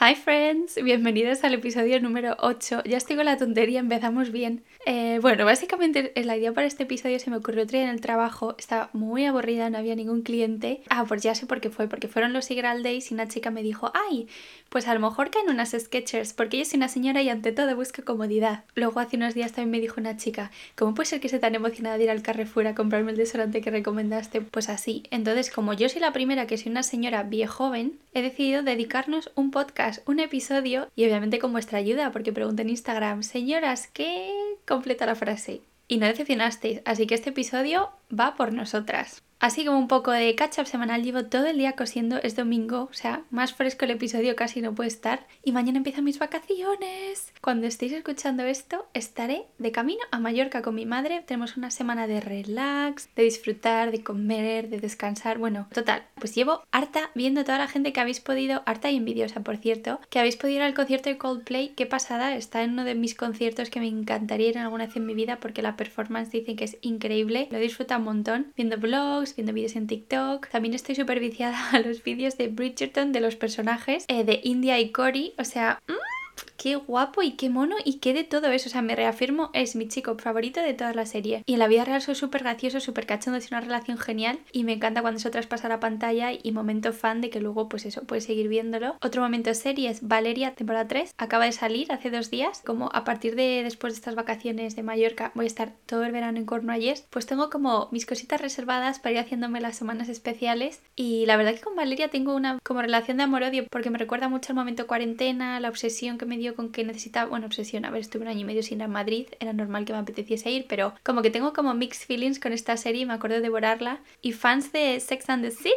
Hi friends, bienvenidos al episodio número 8. Ya estoy con la tontería, empezamos bien. Eh, bueno, básicamente la idea para este episodio se me ocurrió otro día en el trabajo, estaba muy aburrida, no había ningún cliente. Ah, pues ya sé por qué fue, porque fueron los Sigral Days y una chica me dijo, ay, pues a lo mejor caen unas Sketchers, porque yo soy una señora y ante todo busco comodidad. Luego hace unos días también me dijo una chica, ¿cómo puede ser que esté tan emocionada de ir al Carrefour a comprarme el desodorante que recomendaste? Pues así. Entonces, como yo soy la primera que soy una señora viejoven, he decidido dedicarnos un podcast un episodio y obviamente con vuestra ayuda, porque pregunté en Instagram, señoras, ¿qué completa la frase? Y no decepcionasteis, así que este episodio va por nosotras. Así como un poco de catch semanal, llevo todo el día cosiendo, es domingo, o sea, más fresco el episodio casi no puede estar. Y mañana empiezan mis vacaciones. Cuando estéis escuchando esto, estaré de camino a Mallorca con mi madre. Tenemos una semana de relax, de disfrutar, de comer, de descansar. Bueno, total, pues llevo harta viendo toda la gente que habéis podido, harta y envidiosa por cierto, que habéis podido ir al concierto de Coldplay. Qué pasada, está en uno de mis conciertos que me encantaría ir alguna vez en mi vida porque la performance dicen que es increíble. Lo disfruta un montón viendo viendo vídeos en TikTok. También estoy súper viciada a los vídeos de Bridgerton, de los personajes, eh, de India y Cory. O sea... Mm, qué guapo y qué mono y qué de todo eso. O sea, me reafirmo, es mi chico favorito de toda la serie. Y en la vida real soy súper gracioso, súper cachondo, es una relación genial y me encanta cuando eso traspasa la pantalla y momento fan de que luego, pues eso, puedes seguir viéndolo. Otro momento serie es Valeria, temporada 3. Acaba de salir hace dos días. Como a partir de después de estas vacaciones de Mallorca voy a estar todo el verano en Cornualles, pues tengo como mis cositas reservadas para ir haciéndome las semanas especiales. Y la verdad que con Valeria tengo una como relación de amor-odio porque me recuerda mucho al momento cuarentena, la obsesión que me dio con que necesitaba, bueno, obsesión, a ver, estuve un año y medio sin ir a Madrid, era normal que me apeteciese ir, pero como que tengo como mixed feelings con esta serie, me acuerdo de devorarla. Y fans de Sex and the City,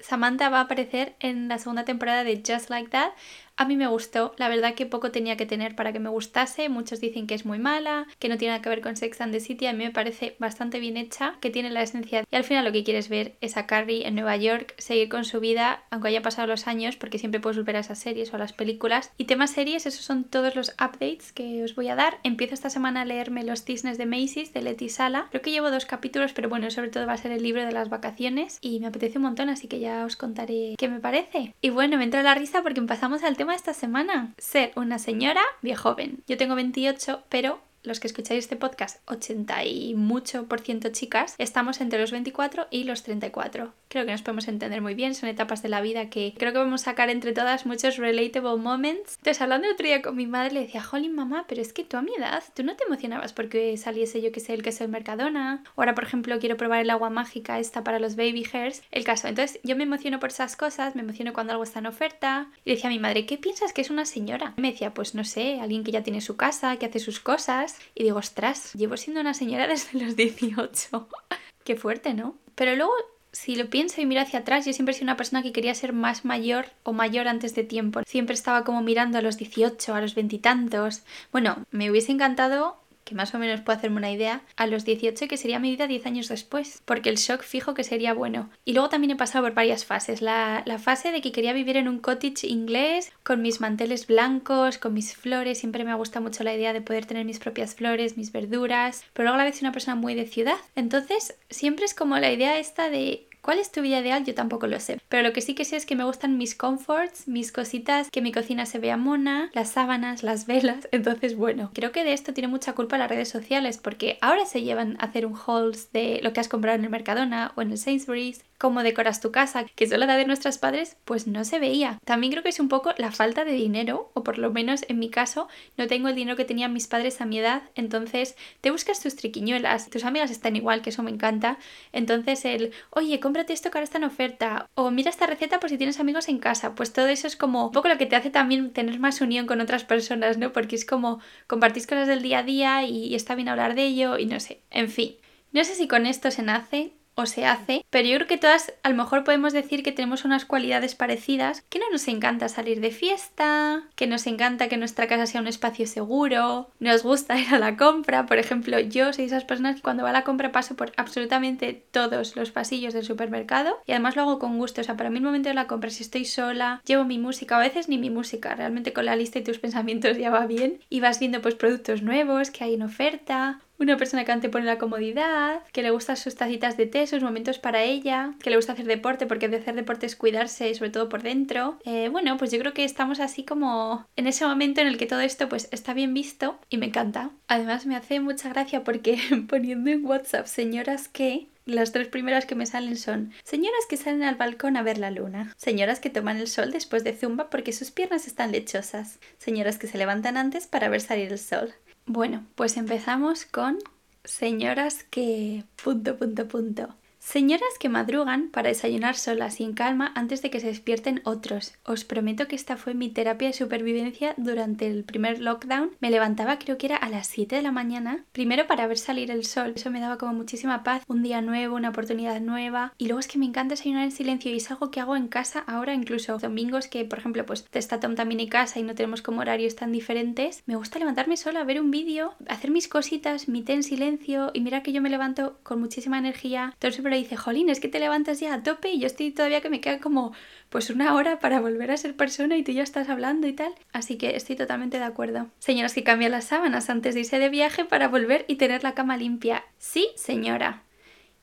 Samantha va a aparecer en la segunda temporada de Just Like That, a mí me gustó, la verdad que poco tenía que tener para que me gustase, muchos dicen que es muy mala, que no tiene nada que ver con Sex and the City, a mí me parece bastante bien hecha, que tiene la esencia y al final lo que quieres ver es a Carrie en Nueva York, seguir con su vida, aunque haya pasado los años, porque siempre puedes volver a esas series o a las películas. Y temas series, esos son todos los updates que os voy a dar. Empiezo esta semana a leerme Los Cisnes de Macy's de Letty Sala, creo que llevo dos capítulos, pero bueno, sobre todo va a ser el libro de las vacaciones y me apetece un montón, así que ya os contaré qué me parece. Y bueno, me entra la risa porque pasamos al tema esta semana. Ser una señora joven. Yo tengo 28, pero los que escucháis este podcast, 80 y mucho por ciento chicas, estamos entre los 24 y los 34. Creo que nos podemos entender muy bien, son etapas de la vida que creo que vamos a sacar entre todas muchos relatable moments. Entonces, hablando el otro día con mi madre, le decía, jolín mamá, pero es que tú a mi edad, tú no te emocionabas porque saliese yo que sé el que es el Mercadona. Ahora, por ejemplo, quiero probar el agua mágica esta para los baby hairs. El caso, entonces yo me emociono por esas cosas, me emociono cuando algo está en oferta. Y decía a mi madre, ¿qué piensas que es una señora? me decía, pues no sé, alguien que ya tiene su casa, que hace sus cosas y digo, ostras, llevo siendo una señora desde los 18. Qué fuerte, ¿no? Pero luego, si lo pienso y miro hacia atrás, yo siempre he sido una persona que quería ser más mayor o mayor antes de tiempo. Siempre estaba como mirando a los 18, a los veintitantos. Bueno, me hubiese encantado que más o menos puedo hacerme una idea, a los 18 que sería mi vida 10 años después, porque el shock fijo que sería bueno. Y luego también he pasado por varias fases. La, la fase de que quería vivir en un cottage inglés, con mis manteles blancos, con mis flores, siempre me ha mucho la idea de poder tener mis propias flores, mis verduras, pero luego a la vez soy una persona muy de ciudad. Entonces, siempre es como la idea esta de ¿Cuál es tu vida ideal? Yo tampoco lo sé. Pero lo que sí que sé es que me gustan mis comforts, mis cositas, que mi cocina se vea mona, las sábanas, las velas. Entonces, bueno, creo que de esto tiene mucha culpa las redes sociales porque ahora se llevan a hacer un hauls de lo que has comprado en el Mercadona o en el Sainsbury's cómo decoras tu casa, que es la edad de nuestros padres, pues no se veía. También creo que es un poco la falta de dinero, o por lo menos en mi caso, no tengo el dinero que tenían mis padres a mi edad, entonces te buscas tus triquiñuelas, tus amigas están igual, que eso me encanta, entonces el, oye, cómprate esto que ahora está en oferta, o mira esta receta por si tienes amigos en casa, pues todo eso es como un poco lo que te hace también tener más unión con otras personas, ¿no? Porque es como compartís cosas del día a día y está bien hablar de ello y no sé, en fin. No sé si con esto se nace, o se hace, pero yo creo que todas a lo mejor podemos decir que tenemos unas cualidades parecidas, que no nos encanta salir de fiesta, que nos encanta que nuestra casa sea un espacio seguro, nos gusta ir a la compra, por ejemplo, yo soy esas personas que cuando va a la compra paso por absolutamente todos los pasillos del supermercado y además lo hago con gusto, o sea, para mí el momento de la compra, si estoy sola, llevo mi música, a veces ni mi música, realmente con la lista y tus pensamientos ya va bien y vas viendo pues productos nuevos que hay en oferta una persona que antepone la comodidad, que le gustan sus tacitas de té, sus momentos para ella, que le gusta hacer deporte porque de hacer deporte es cuidarse, sobre todo por dentro. Eh, bueno, pues yo creo que estamos así como en ese momento en el que todo esto pues está bien visto y me encanta. Además me hace mucha gracia porque poniendo en WhatsApp señoras que las tres primeras que me salen son señoras que salen al balcón a ver la luna, señoras que toman el sol después de zumba porque sus piernas están lechosas, señoras que se levantan antes para ver salir el sol. Bueno, pues empezamos con señoras que... punto, punto, punto. Señoras que madrugan para desayunar solas y en calma antes de que se despierten otros. Os prometo que esta fue mi terapia de supervivencia durante el primer lockdown. Me levantaba creo que era a las 7 de la mañana, primero para ver salir el sol. Eso me daba como muchísima paz, un día nuevo, una oportunidad nueva. Y luego es que me encanta desayunar en silencio y es algo que hago en casa ahora incluso domingos que por ejemplo pues está Tom también en casa y no tenemos como horarios tan diferentes. Me gusta levantarme sola, ver un vídeo, hacer mis cositas, mi té en silencio y mira que yo me levanto con muchísima energía. Todo dice, jolín, es que te levantas ya a tope y yo estoy todavía que me queda como pues una hora para volver a ser persona y tú ya estás hablando y tal. Así que estoy totalmente de acuerdo. Señoras que cambian las sábanas antes de irse de viaje para volver y tener la cama limpia. Sí, señora.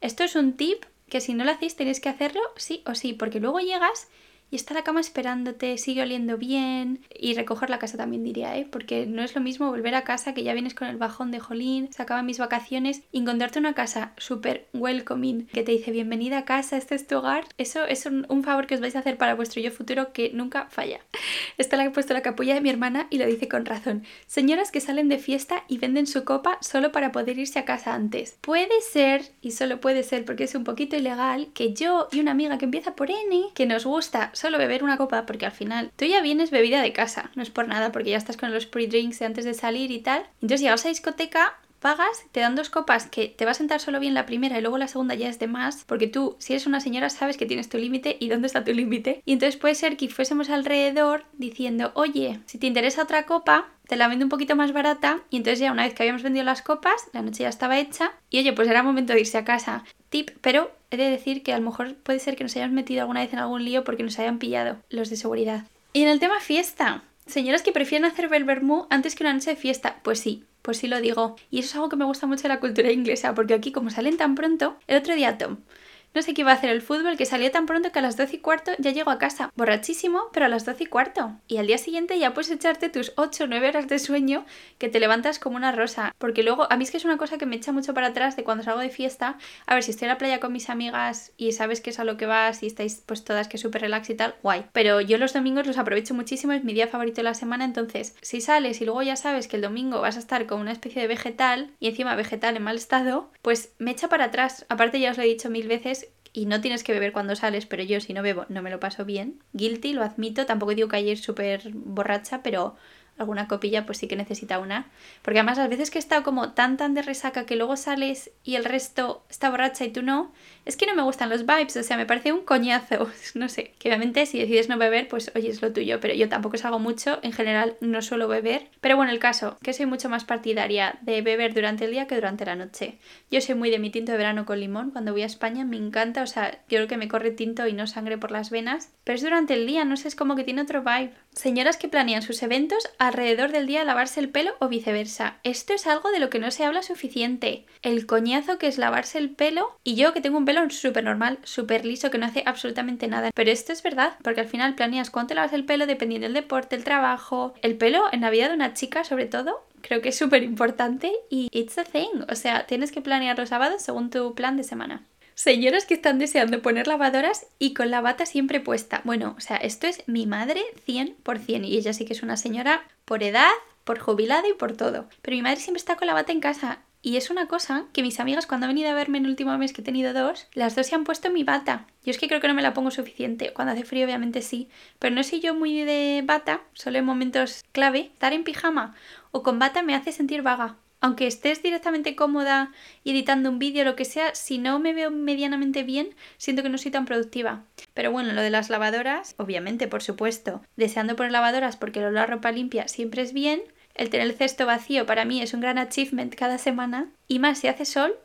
Esto es un tip que si no lo hacéis tenéis que hacerlo sí o sí, porque luego llegas y está la cama esperándote, sigue oliendo bien y recoger la casa también diría, ¿eh? porque no es lo mismo volver a casa que ya vienes con el bajón de jolín, se acaban mis vacaciones y encontrarte una casa súper welcoming que te dice bienvenida a casa, este es tu hogar, eso es un, favor que os vais a hacer para vuestro yo futuro que nunca falla. Esta la he puesto la capulla de mi hermana y lo dice con razón. Señoras que salen de fiesta y venden su copa solo para poder irse a casa antes. Puede ser, y solo puede ser porque es un poquito ilegal, que yo y una amiga que empieza por N, que nos gusta solo beber una copa porque al final tú ya vienes bebida de casa, no es por nada porque ya estás con los pre-drinks antes de salir y tal. Entonces llegas a discoteca, pagas, te dan dos copas que te va a sentar solo bien la primera y luego la segunda ya es de más, porque tú, si eres una señora, sabes que tienes tu límite y dónde está tu límite. Y entonces puede ser que fuésemos alrededor diciendo, oye, si te interesa otra copa, te la vendo un poquito más barata y entonces ya una vez que habíamos vendido las copas, la noche ya estaba hecha y oye, pues era momento de irse a casa. Tip, pero he de decir que a lo mejor puede ser que nos hayamos metido alguna vez en algún lío porque nos hayan pillado los de seguridad. Y en el tema fiesta, señoras que prefieren hacer el antes que una noche de fiesta, pues sí, pues sí lo digo. Y eso es algo que me gusta mucho de la cultura inglesa, porque aquí como salen tan pronto, el otro día Tom no sé qué iba a hacer el fútbol, que salió tan pronto que a las 12 y cuarto ya llego a casa. Borrachísimo, pero a las 12 y cuarto. Y al día siguiente ya puedes echarte tus 8 o 9 horas de sueño que te levantas como una rosa. Porque luego, a mí es que es una cosa que me echa mucho para atrás de cuando salgo de fiesta. A ver, si estoy en la playa con mis amigas y sabes que es a lo que vas y estáis pues todas que súper relax y tal, guay. Pero yo los domingos los aprovecho muchísimo, es mi día favorito de la semana. Entonces, si sales y luego ya sabes que el domingo vas a estar con una especie de vegetal y encima vegetal en mal estado, pues me echa para atrás. Aparte, ya os lo he dicho mil veces, y no tienes que beber cuando sales, pero yo si no bebo no me lo paso bien. Guilty, lo admito, tampoco digo que ayer súper borracha, pero alguna copilla pues sí que necesita una. Porque además las veces que he estado como tan tan de resaca que luego sales y el resto está borracha y tú no, es que no me gustan los vibes, o sea, me parece un coñazo, no sé, que obviamente si decides no beber, pues oye, es lo tuyo, pero yo tampoco salgo mucho, en general no suelo beber, pero bueno, el caso, que soy mucho más partidaria de beber durante el día que durante la noche. Yo soy muy de mi tinto de verano con limón, cuando voy a España me encanta, o sea, yo creo que me corre tinto y no sangre por las venas, pero es durante el día, no sé, es como que tiene otro vibe. Señoras que planean sus eventos alrededor del día lavarse el pelo o viceversa. Esto es algo de lo que no se habla suficiente. El coñazo que es lavarse el pelo y yo que tengo un pelo súper normal, súper liso, que no hace absolutamente nada. Pero esto es verdad, porque al final planeas cuánto lavas el pelo dependiendo del deporte, el trabajo, el pelo en la vida de una chica sobre todo. Creo que es súper importante y it's a thing. O sea, tienes que planear los sábados según tu plan de semana. Señoras que están deseando poner lavadoras y con la bata siempre puesta. Bueno, o sea, esto es mi madre 100% y ella sí que es una señora por edad, por jubilada y por todo. Pero mi madre siempre está con la bata en casa y es una cosa que mis amigas cuando han venido a verme en el último mes que he tenido dos, las dos se han puesto mi bata. Yo es que creo que no me la pongo suficiente. Cuando hace frío obviamente sí. Pero no soy yo muy de bata, solo en momentos clave. Estar en pijama o con bata me hace sentir vaga. Aunque estés directamente cómoda editando un vídeo lo que sea, si no me veo medianamente bien, siento que no soy tan productiva. Pero bueno, lo de las lavadoras, obviamente, por supuesto, deseando poner lavadoras porque lo la ropa limpia siempre es bien, el tener el cesto vacío para mí es un gran achievement cada semana. Y más si hace sol,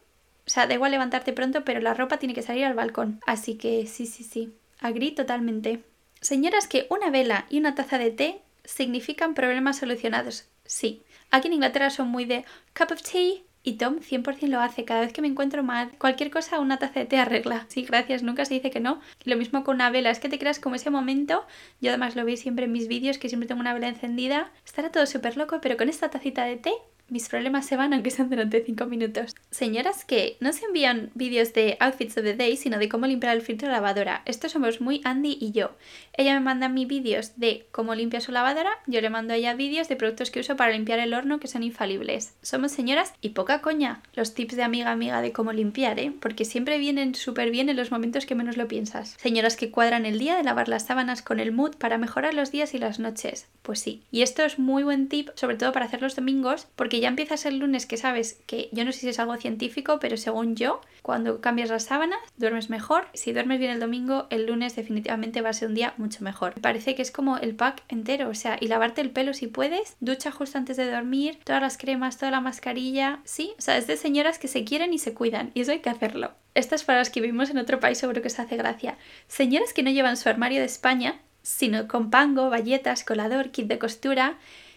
o sea, da igual levantarte pronto, pero la ropa tiene que salir al balcón. Así que sí, sí, sí. Agri totalmente. Señoras que una vela y una taza de té significan problemas solucionados. Sí. Aquí en Inglaterra son muy de cup of tea, Y Tom 100% lo hace. Cada vez que me encuentro mal, cualquier cosa, una taza de té arregla. Sí, gracias, nunca se dice que no. Lo mismo con una vela. Es que te creas como ese momento. Yo además lo veis siempre en mis vídeos, que siempre tengo una vela encendida. Estará todo súper loco, pero con esta tacita de té mis problemas se van aunque sean durante 5 minutos. Señoras que no se envían vídeos de outfits of the day, sino de cómo limpiar el filtro de lavadora. Esto somos muy Andy y yo. Ella me manda mis vídeos de cómo limpia su lavadora, yo le mando a ella vídeos de productos que uso para limpiar el horno que son infalibles. Somos señoras y poca coña. Los tips de amiga amiga de cómo limpiar, ¿eh? Porque siempre vienen súper bien en los momentos que menos lo piensas. Señoras que cuadran el día de lavar las sábanas con el mood para mejorar los días y las noches. Pues sí. Y esto es muy buen tip, sobre todo para hacer los domingos, porque ya empiezas el lunes que sabes que yo no sé si es algo científico, pero según yo, cuando cambias las sábanas, duermes mejor. Si duermes bien el domingo, el lunes definitivamente va a ser un día mucho mejor. Me parece que es como el pack entero, o sea, y lavarte el pelo si puedes, ducha justo antes de dormir, todas las cremas, toda la mascarilla, sí, o sea, es de señoras que se quieren y se cuidan, y eso hay que hacerlo. Estas las que vivimos en otro país seguro que se hace gracia. Señoras que no llevan su armario de España, sino con pango, bayetas, colador, kit de costura,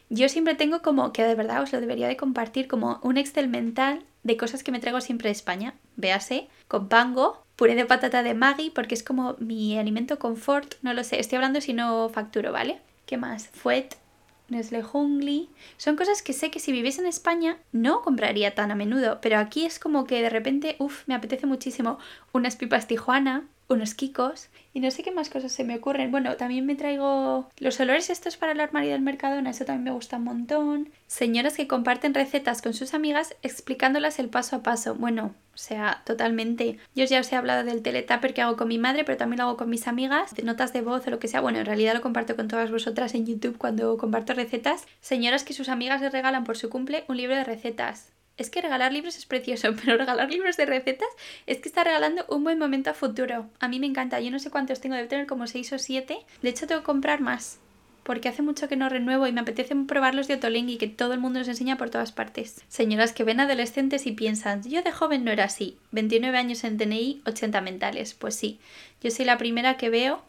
yo siempre tengo como, que de verdad os lo debería de compartir, como un Excel mental de cosas que me traigo siempre de España. Véase, con pango, puré de patata de Maggi, porque es como mi alimento confort, no lo sé, estoy hablando si no facturo, ¿vale? ¿Qué más? Fuet, Nestle Jungli. Son cosas que sé que si viviese en España no compraría tan a menudo, pero aquí es como que de repente, uff, me apetece muchísimo unas pipas Tijuana, unos kikos y no sé qué más cosas se me ocurren. Bueno, también me traigo los olores estos para el armario del Mercadona, eso también me gusta un montón. Señoras que comparten recetas con sus amigas explicándolas el paso a paso. Bueno, o sea, totalmente. Yo ya os he hablado del teletapper que hago con mi madre, pero también lo hago con mis amigas, de notas de voz o lo que sea. Bueno, en realidad lo comparto con todas vosotras en YouTube cuando comparto recetas. Señoras que sus amigas les regalan por su cumple un libro de recetas. Es que regalar libros es precioso, pero regalar libros de recetas es que está regalando un buen momento a futuro. A mí me encanta, yo no sé cuántos tengo, debo tener como 6 o 7. De hecho, tengo que comprar más, porque hace mucho que no renuevo y me apetece probarlos de y que todo el mundo los enseña por todas partes. Señoras que ven adolescentes y piensan, yo de joven no era así, 29 años en TNI, 80 mentales. Pues sí, yo soy la primera que veo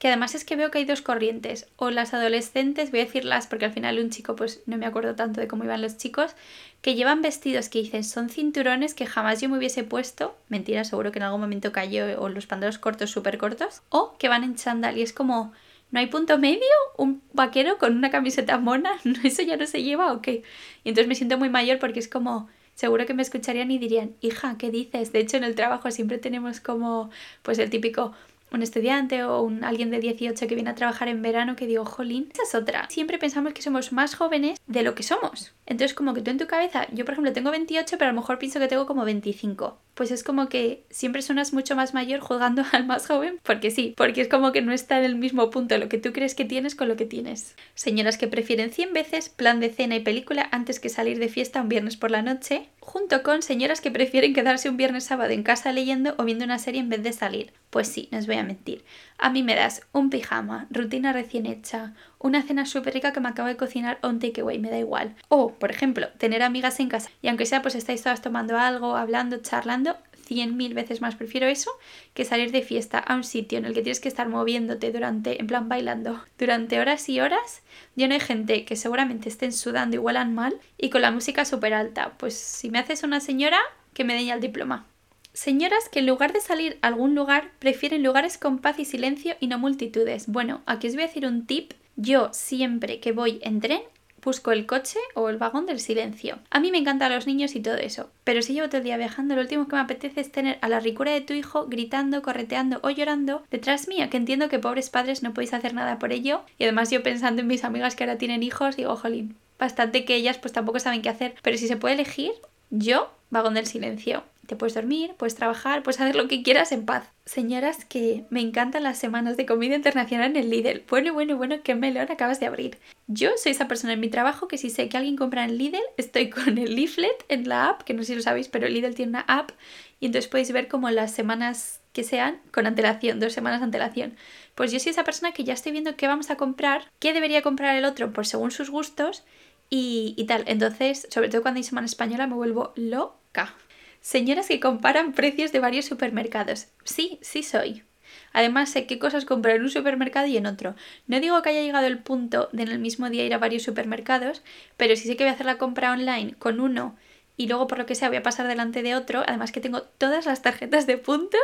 que además es que veo que hay dos corrientes, o las adolescentes, voy a decirlas porque al final un chico pues no me acuerdo tanto de cómo iban los chicos, que llevan vestidos que dicen son cinturones que jamás yo me hubiese puesto, mentira, seguro que en algún momento cayó, o los pantalones cortos súper cortos, o que van en chándal y es como, ¿no hay punto medio? ¿Un vaquero con una camiseta mona? ¿Eso ya no se lleva o qué? Y entonces me siento muy mayor porque es como seguro que me escucharían y dirían, hija, ¿qué dices? De hecho, en el trabajo siempre tenemos como, pues el típico, un estudiante o un, alguien de 18 que viene a trabajar en verano que digo, jolín, esa es otra. Siempre pensamos que somos más jóvenes de lo que somos. Entonces como que tú en tu cabeza, yo por ejemplo tengo 28, pero a lo mejor pienso que tengo como 25 pues es como que siempre suenas mucho más mayor jugando al más joven, porque sí, porque es como que no está en el mismo punto lo que tú crees que tienes con lo que tienes. Señoras que prefieren 100 veces plan de cena y película antes que salir de fiesta un viernes por la noche, junto con señoras que prefieren quedarse un viernes sábado en casa leyendo o viendo una serie en vez de salir. Pues sí, no os voy a mentir. A mí me das un pijama, rutina recién hecha, una cena súper rica que me acabo de cocinar o un takeaway, me da igual. O, por ejemplo, tener amigas en casa y aunque sea pues estáis todas tomando algo, hablando, charlando, cien mil veces más prefiero eso que salir de fiesta a un sitio en el que tienes que estar moviéndote durante, en plan bailando, durante horas y horas, lleno de gente que seguramente estén sudando y huelan mal y con la música súper alta. Pues si me haces una señora, que me den ya el diploma. Señoras que en lugar de salir a algún lugar prefieren lugares con paz y silencio y no multitudes. Bueno, aquí os voy a decir un tip yo siempre que voy en tren busco el coche o el vagón del silencio. A mí me encantan los niños y todo eso, pero si llevo todo el día viajando, lo último que me apetece es tener a la ricura de tu hijo gritando, correteando o llorando detrás mía, que entiendo que pobres padres no podéis hacer nada por ello. Y además yo pensando en mis amigas que ahora tienen hijos, digo, jolín, bastante que ellas pues tampoco saben qué hacer, pero si se puede elegir, yo, vagón del silencio. Te puedes dormir, puedes trabajar, puedes hacer lo que quieras en paz. Señoras, que me encantan las semanas de comida internacional en el Lidl. Bueno, bueno, bueno, qué melón acabas de abrir. Yo soy esa persona en mi trabajo que si sé que alguien compra en Lidl, estoy con el leaflet en la app, que no sé si lo sabéis, pero Lidl tiene una app y entonces podéis ver como las semanas que sean con antelación, dos semanas de antelación. Pues yo soy esa persona que ya estoy viendo qué vamos a comprar, qué debería comprar el otro por según sus gustos y, y tal. Entonces, sobre todo cuando hay semana española, me vuelvo loca. Señoras que comparan precios de varios supermercados. Sí, sí soy. Además sé qué cosas comprar en un supermercado y en otro. No digo que haya llegado el punto de en el mismo día ir a varios supermercados, pero sí sé que voy a hacer la compra online con uno y luego por lo que sea voy a pasar delante de otro, además que tengo todas las tarjetas de puntos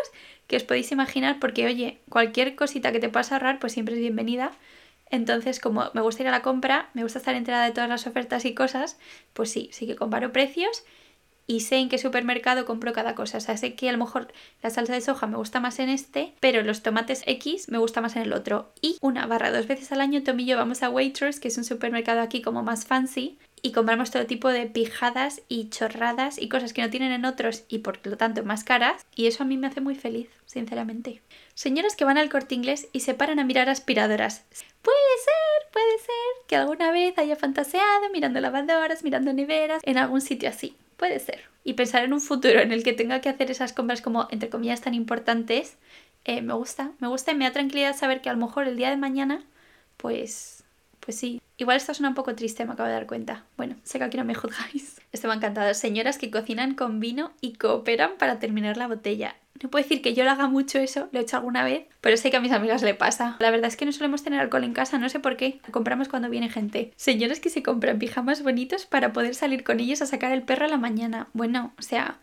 que os podéis imaginar porque oye, cualquier cosita que te puedas ahorrar pues siempre es bienvenida. Entonces, como me gusta ir a la compra, me gusta estar enterada de todas las ofertas y cosas, pues sí, sí que comparo precios y sé en qué supermercado compro cada cosa. O sea, sé que a lo mejor la salsa de soja me gusta más en este, pero los tomates X me gusta más en el otro. Y una barra dos veces al año Tom y yo vamos a Waitrose, que es un supermercado aquí como más fancy, y compramos todo tipo de pijadas y chorradas y cosas que no tienen en otros y por lo tanto más caras. Y eso a mí me hace muy feliz, sinceramente. Señoras que van al corte inglés y se paran a mirar aspiradoras. Puede ser, puede ser que alguna vez haya fantaseado mirando lavadoras, mirando neveras, en algún sitio así. Puede ser. Y pensar en un futuro en el que tenga que hacer esas compras como, entre comillas, tan importantes, eh, me gusta. Me gusta y me da tranquilidad saber que a lo mejor el día de mañana, pues, pues sí. Igual esto suena un poco triste, me acabo de dar cuenta. Bueno, sé que aquí no me juzgáis. Esto me encantado. Señoras que cocinan con vino y cooperan para terminar la botella. No puedo decir que yo lo haga mucho eso, lo he hecho alguna vez, pero sé que a mis amigas le pasa. La verdad es que no solemos tener alcohol en casa, no sé por qué. Compramos cuando viene gente. Señores que se compran pijamas bonitos para poder salir con ellos a sacar el perro a la mañana. Bueno, o sea,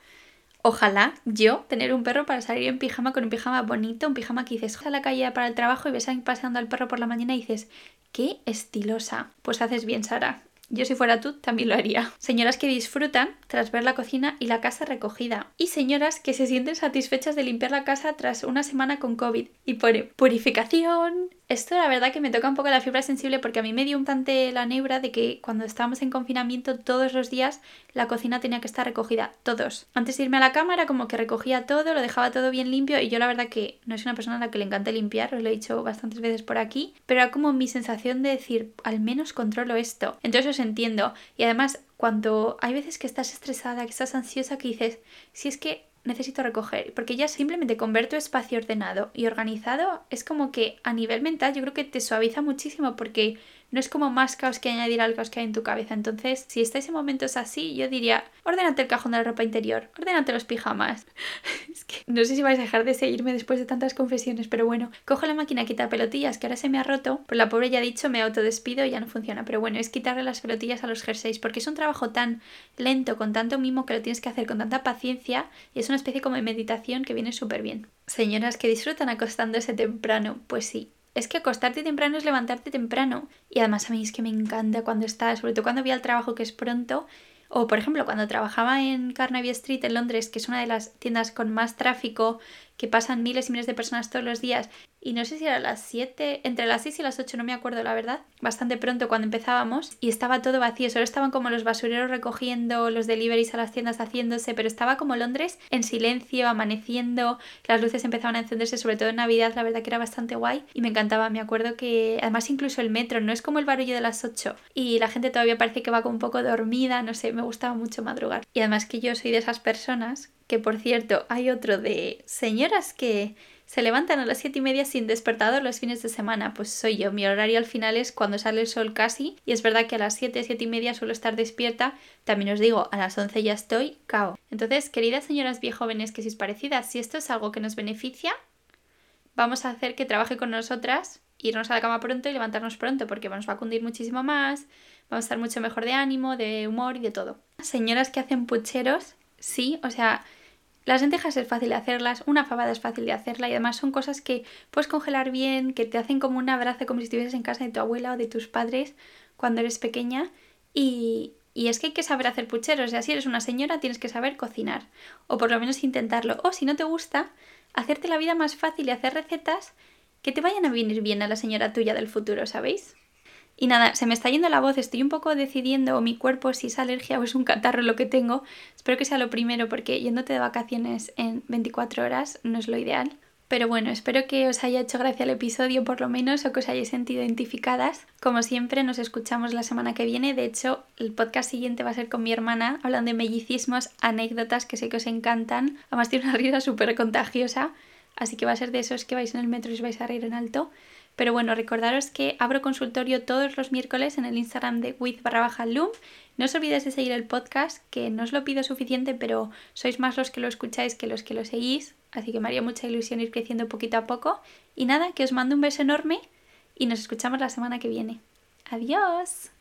Ojalá yo tener un perro para salir en pijama con un pijama bonito, un pijama que dices, a la calle para el trabajo y ves paseando al perro por la mañana y dices, qué estilosa. Pues haces bien, Sara. Yo si fuera tú también lo haría. Señoras que disfrutan tras ver la cocina y la casa recogida. Y señoras que se sienten satisfechas de limpiar la casa tras una semana con COVID. Y pone purificación, esto la verdad que me toca un poco la fibra sensible porque a mí me dio un tante la neura de que cuando estábamos en confinamiento todos los días la cocina tenía que estar recogida, todos. Antes de irme a la cama era como que recogía todo, lo dejaba todo bien limpio y yo la verdad que no soy una persona a la que le encanta limpiar, os lo he dicho bastantes veces por aquí, pero era como mi sensación de decir, al menos controlo esto. Entonces os entiendo. Y además cuando hay veces que estás estresada, que estás ansiosa, que dices, si es que necesito recoger, porque ya simplemente con ver tu espacio ordenado y organizado es como que a nivel mental yo creo que te suaviza muchísimo porque no es como más caos que añadir al caos que hay en tu cabeza. Entonces, si estáis en momentos así, yo diría, ordénate el cajón de la ropa interior, ordénate los pijamas. es que no sé si vais a dejar de seguirme después de tantas confesiones, pero bueno, cojo la máquina, quita pelotillas, que ahora se me ha roto, pues la pobre ya ha dicho, me autodespido y ya no funciona. Pero bueno, es quitarle las pelotillas a los jerseys, porque es un trabajo tan lento, con tanto mimo que lo tienes que hacer con tanta paciencia, y es una especie como de meditación que viene súper bien. Señoras que disfrutan acostándose temprano, pues sí, es que acostarte temprano es levantarte temprano. Y además a mí es que me encanta cuando está, sobre todo cuando voy al trabajo que es pronto. O por ejemplo, cuando trabajaba en Carnaby Street en Londres, que es una de las tiendas con más tráfico, que pasan miles y miles de personas todos los días, y no sé si era las 7, entre las 6 y las 8, no me acuerdo la verdad, bastante pronto cuando empezábamos, y estaba todo vacío, solo estaban como los basureros recogiendo, los deliveries a las tiendas haciéndose, pero estaba como Londres en silencio, amaneciendo, las luces empezaban a encenderse, sobre todo en Navidad, la verdad que era bastante guay, y me encantaba, me acuerdo que además incluso el metro no es como el barullo de las 8, y la gente todavía parece que va como un poco dormida, no sé, me gustaba mucho madrugar. Y además que yo soy de esas personas, que por cierto hay otro de señoras que se levantan a las 7 y media sin despertador los fines de semana, pues soy yo. Mi horario al final es cuando sale el sol casi, y es verdad que a las 7, 7 y media suelo estar despierta. También os digo, a las 11 ya estoy cao. Entonces, queridas señoras bien jóvenes que sois parecidas, si esto es algo que nos beneficia, vamos a hacer que trabaje con nosotras, irnos a la cama pronto y levantarnos pronto, porque nos va a cundir muchísimo más, vamos a estar mucho mejor de ánimo, de humor y de todo. Señoras que hacen pucheros, sí, o sea, las lentejas es fácil de hacerlas, una fabada es fácil de hacerla y además son cosas que puedes congelar bien, que te hacen como un abrazo como si estuvieses en casa de tu abuela o de tus padres cuando eres pequeña y, y es que hay que saber hacer pucheros, o sea, si eres una señora tienes que saber cocinar o por lo menos intentarlo o si no te gusta, hacerte la vida más fácil y hacer recetas que te vayan a venir bien a la señora tuya del futuro, ¿sabéis? Y nada, se me está yendo la voz, estoy un poco decidiendo mi cuerpo si es alergia o es un catarro lo que tengo. Espero que sea lo primero porque yéndote de vacaciones en 24 horas no es lo ideal. Pero bueno, espero que os haya hecho gracia el episodio por lo menos o que os hayáis sentido identificadas. Como siempre, nos escuchamos la semana que viene. De hecho, el podcast siguiente va a ser con mi hermana, hablando de mellicismos, anécdotas que sé que os encantan. Además tiene una risa súper contagiosa, así que va a ser de esos que vais en el metro y os vais a reír en alto. Pero bueno, recordaros que abro consultorio todos los miércoles en el Instagram de with barra baja loom. No os olvidéis de seguir el podcast, que no os lo pido suficiente, pero sois más los que lo escucháis que los que lo seguís. Así que me haría mucha ilusión ir creciendo poquito a poco. Y nada, que os mando un beso enorme y nos escuchamos la semana que viene. Adiós.